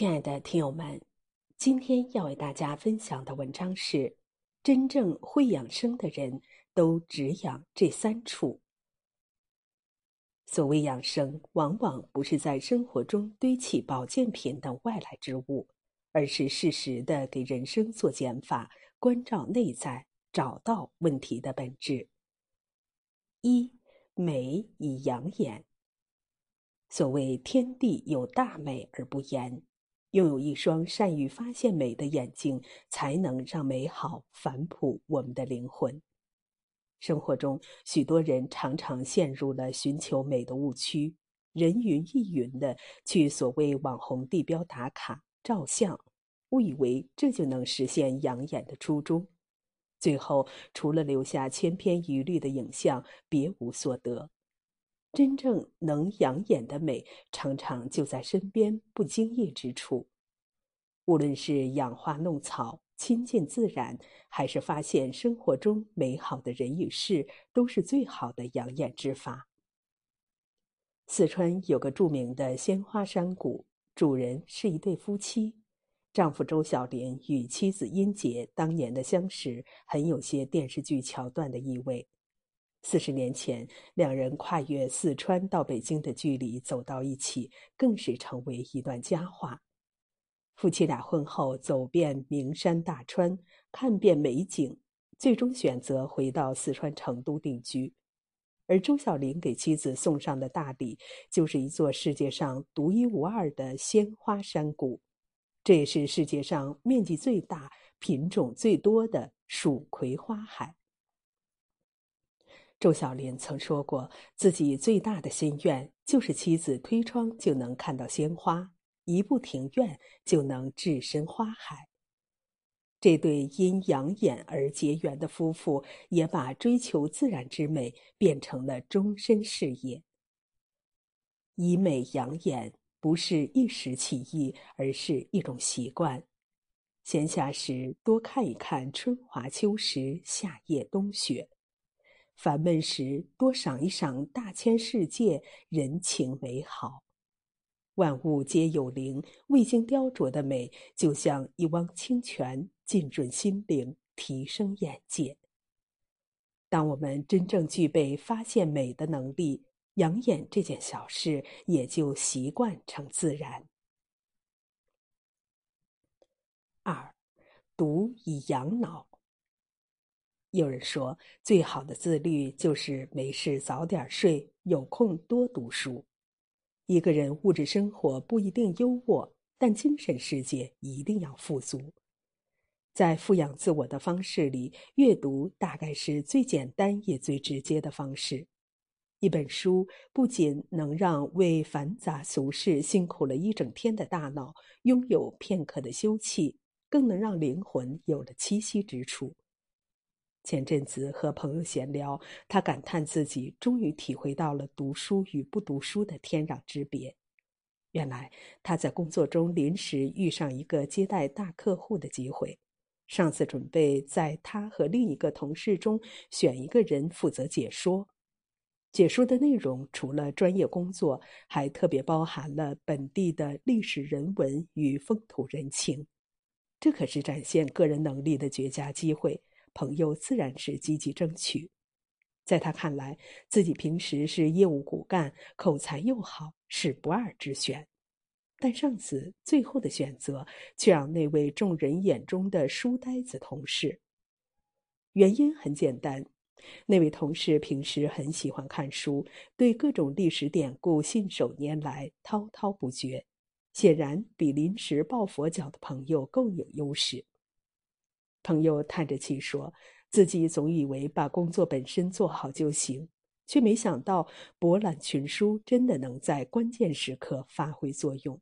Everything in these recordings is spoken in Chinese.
亲爱的听友们，今天要为大家分享的文章是：真正会养生的人都只养这三处。所谓养生，往往不是在生活中堆砌保健品等外来之物，而是适时的给人生做减法，关照内在，找到问题的本质。一美以养眼。所谓天地有大美而不言。拥有一双善于发现美的眼睛，才能让美好反哺我们的灵魂。生活中，许多人常常陷入了寻求美的误区，人云亦云的去所谓网红地标打卡照相，误以为这就能实现养眼的初衷，最后除了留下千篇一律的影像，别无所得。真正能养眼的美，常常就在身边不经意之处。无论是养花弄草、亲近自然，还是发现生活中美好的人与事，都是最好的养眼之法。四川有个著名的鲜花山谷，主人是一对夫妻，丈夫周小莲与妻子殷杰当年的相识，很有些电视剧桥段的意味。四十年前，两人跨越四川到北京的距离走到一起，更是成为一段佳话。夫妻俩婚后走遍名山大川，看遍美景，最终选择回到四川成都定居。而周小林给妻子送上的大礼，就是一座世界上独一无二的鲜花山谷，这也是世界上面积最大、品种最多的蜀葵花海。周小林曾说过，自己最大的心愿就是妻子推窗就能看到鲜花，一步庭院就能置身花海。这对因养眼而结缘的夫妇，也把追求自然之美变成了终身事业。以美养眼不是一时起意，而是一种习惯。闲暇时多看一看春华秋实，夏夜冬雪。烦闷时，多赏一赏大千世界人情美好，万物皆有灵，未经雕琢的美，就像一汪清泉，浸润心灵，提升眼界。当我们真正具备发现美的能力，养眼这件小事也就习惯成自然。二，读以养脑。有人说，最好的自律就是没事早点睡，有空多读书。一个人物质生活不一定优渥，但精神世界一定要富足。在富养自我的方式里，阅读大概是最简单也最直接的方式。一本书不仅能让为繁杂俗事辛苦了一整天的大脑拥有片刻的休憩，更能让灵魂有了栖息之处。前阵子和朋友闲聊，他感叹自己终于体会到了读书与不读书的天壤之别。原来他在工作中临时遇上一个接待大客户的机会，上司准备在他和另一个同事中选一个人负责解说。解说的内容除了专业工作，还特别包含了本地的历史人文与风土人情，这可是展现个人能力的绝佳机会。朋友自然是积极争取，在他看来，自己平时是业务骨干，口才又好，是不二之选。但上司最后的选择却让那位众人眼中的书呆子同事。原因很简单，那位同事平时很喜欢看书，对各种历史典故信手拈来，滔滔不绝，显然比临时抱佛脚的朋友更有优势。朋友叹着气说：“自己总以为把工作本身做好就行，却没想到博览群书真的能在关键时刻发挥作用。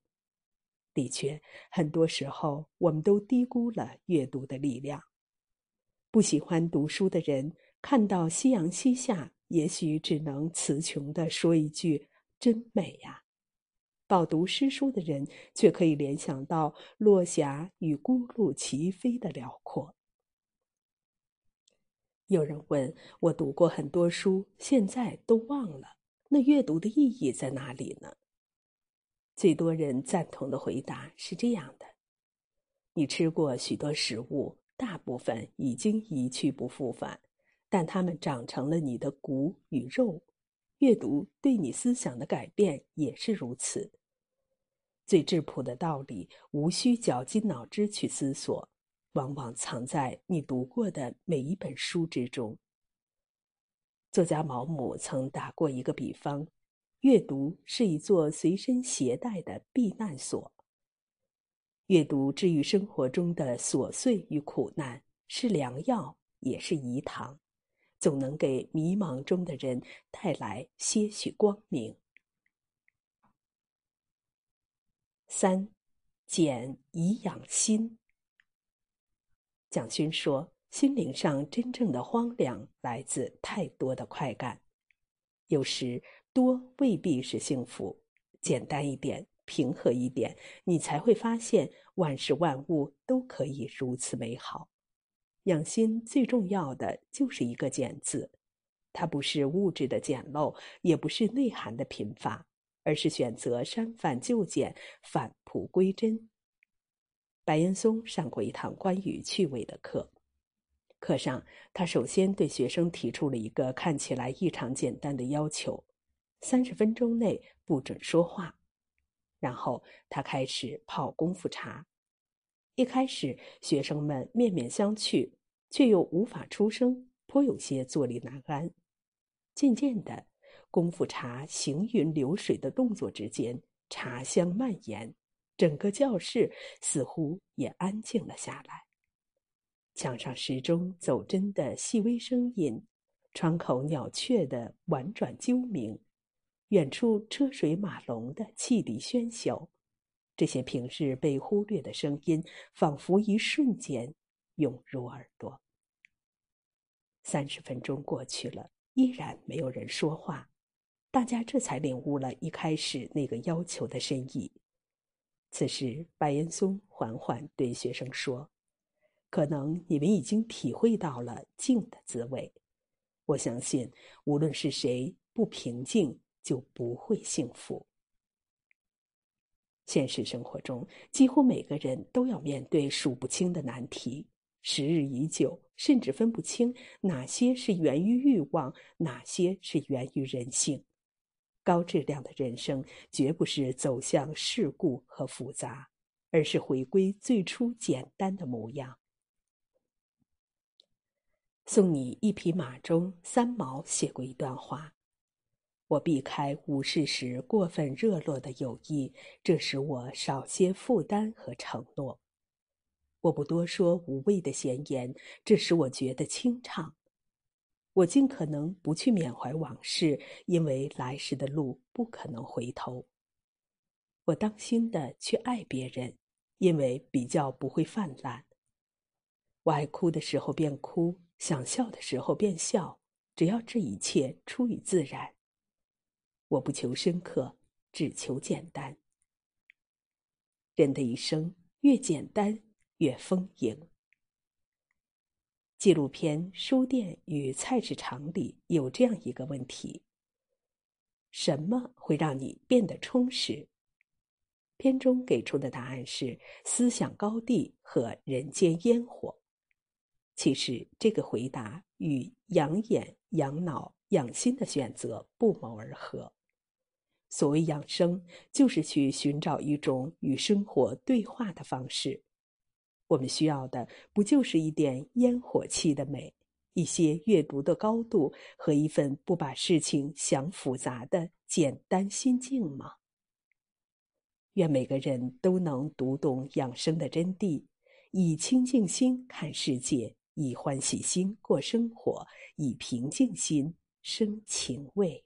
的确，很多时候我们都低估了阅读的力量。不喜欢读书的人看到夕阳西下，也许只能词穷地说一句：‘真美呀。’饱读诗书的人，却可以联想到落霞与孤鹭齐飞的辽阔。有人问我：“读过很多书，现在都忘了，那阅读的意义在哪里呢？”最多人赞同的回答是这样的：你吃过许多食物，大部分已经一去不复返，但它们长成了你的骨与肉。阅读对你思想的改变也是如此。最质朴的道理，无需绞尽脑汁去思索，往往藏在你读过的每一本书之中。作家毛姆曾打过一个比方。阅读是一座随身携带的避难所。阅读治愈生活中的琐碎与苦难，是良药，也是饴糖，总能给迷茫中的人带来些许光明。三，简以养心。蒋勋说：“心灵上真正的荒凉，来自太多的快感，有时。”多未必是幸福，简单一点，平和一点，你才会发现万事万物都可以如此美好。养心最重要的就是一个“简”字，它不是物质的简陋，也不是内涵的贫乏，而是选择删繁就简，返璞归真。白岩松上过一堂关于趣味的课，课上他首先对学生提出了一个看起来异常简单的要求。三十分钟内不准说话，然后他开始泡功夫茶。一开始，学生们面面相觑，却又无法出声，颇有些坐立难安。渐渐的，功夫茶行云流水的动作之间，茶香蔓延，整个教室似乎也安静了下来。墙上时钟走针的细微声音，窗口鸟雀的婉转啾鸣。远处车水马龙的汽笛喧嚣，这些平日被忽略的声音，仿佛一瞬间涌入耳朵。三十分钟过去了，依然没有人说话，大家这才领悟了一开始那个要求的深意。此时，白岩松缓缓对学生说：“可能你们已经体会到了静的滋味。我相信，无论是谁不平静。”就不会幸福。现实生活中，几乎每个人都要面对数不清的难题，时日已久，甚至分不清哪些是源于欲望，哪些是源于人性。高质量的人生，绝不是走向世故和复杂，而是回归最初简单的模样。送你一匹马中，三毛写过一段话。我避开无事时过分热络的友谊，这使我少些负担和承诺。我不多说无谓的闲言，这使我觉得清畅。我尽可能不去缅怀往事，因为来时的路不可能回头。我当心的去爱别人，因为比较不会泛滥。我爱哭的时候便哭，想笑的时候便笑，只要这一切出于自然。我不求深刻，只求简单。人的一生越简单越丰盈。纪录片《书店与菜市场》里有这样一个问题：什么会让你变得充实？片中给出的答案是思想高地和人间烟火。其实这个回答与养眼、养脑、养心的选择不谋而合。所谓养生，就是去寻找一种与生活对话的方式。我们需要的，不就是一点烟火气的美，一些阅读的高度和一份不把事情想复杂的简单心境吗？愿每个人都能读懂养生的真谛，以清净心看世界，以欢喜心过生活，以平静心生情味。